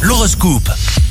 L'horoscope.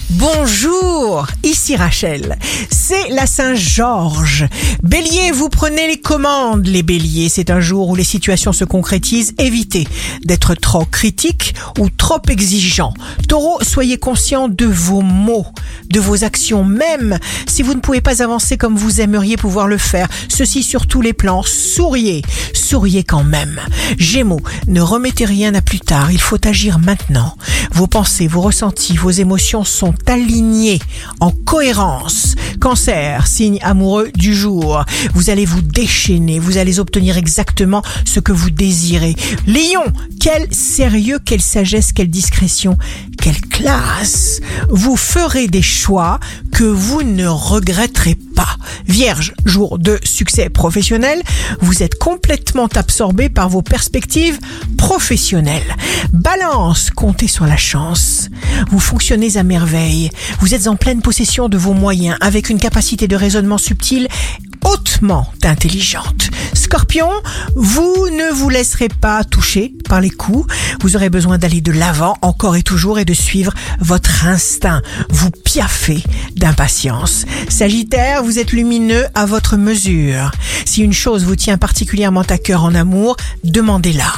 Bonjour, ici Rachel. C'est la Saint-Georges. Bélier, vous prenez les commandes, les béliers. C'est un jour où les situations se concrétisent. Évitez d'être trop critique ou trop exigeant. Taureau, soyez conscient de vos mots, de vos actions, même si vous ne pouvez pas avancer comme vous aimeriez pouvoir le faire. Ceci sur tous les plans. Souriez, souriez quand même. Gémeaux, ne remettez rien à plus tard. Il faut agir maintenant. Vos pensées, vos ressentis, vos émotions sont alignés, en cohérence. Cancer, signe amoureux du jour. Vous allez vous déchaîner, vous allez obtenir exactement ce que vous désirez. Lion, quel sérieux, quelle sagesse, quelle discrétion, quelle classe. Vous ferez des choix que vous ne regretterez pas. Vierge, jour de succès professionnel, vous êtes complètement absorbé par vos perspectives professionnelles. Balance, comptez sur la chance. Vous fonctionnez à merveille. Vous êtes en pleine possession de vos moyens avec une capacité de raisonnement subtile hautement intelligente. Scorpion, vous ne vous laisserez pas toucher par les coups. Vous aurez besoin d'aller de l'avant encore et toujours et de suivre votre instinct. Vous piaffez d'impatience. Sagittaire, vous êtes lumineux à votre mesure. Si une chose vous tient particulièrement à cœur en amour, demandez-la,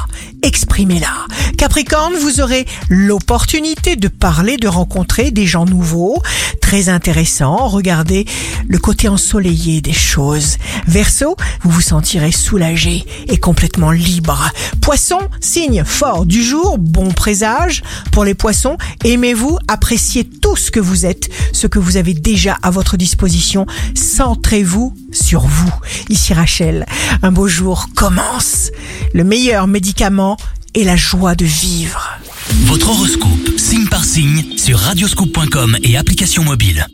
exprimez-la. Capricorne, vous aurez l'opportunité de parler, de rencontrer des gens nouveaux, très intéressants. Regardez le côté ensoleillé des choses. Verseau, vous vous sentirez soulagé et complètement libre. Poisson, signe fort du jour, bon présage. Pour les poissons, aimez-vous, appréciez tout ce que vous êtes, ce que vous avez déjà à votre disposition. Centrez-vous sur vous. Ici Rachel, un beau jour commence. Le meilleur médicament est la joie de vivre. Votre horoscope, signe par signe, sur radioscoop.com et application mobile.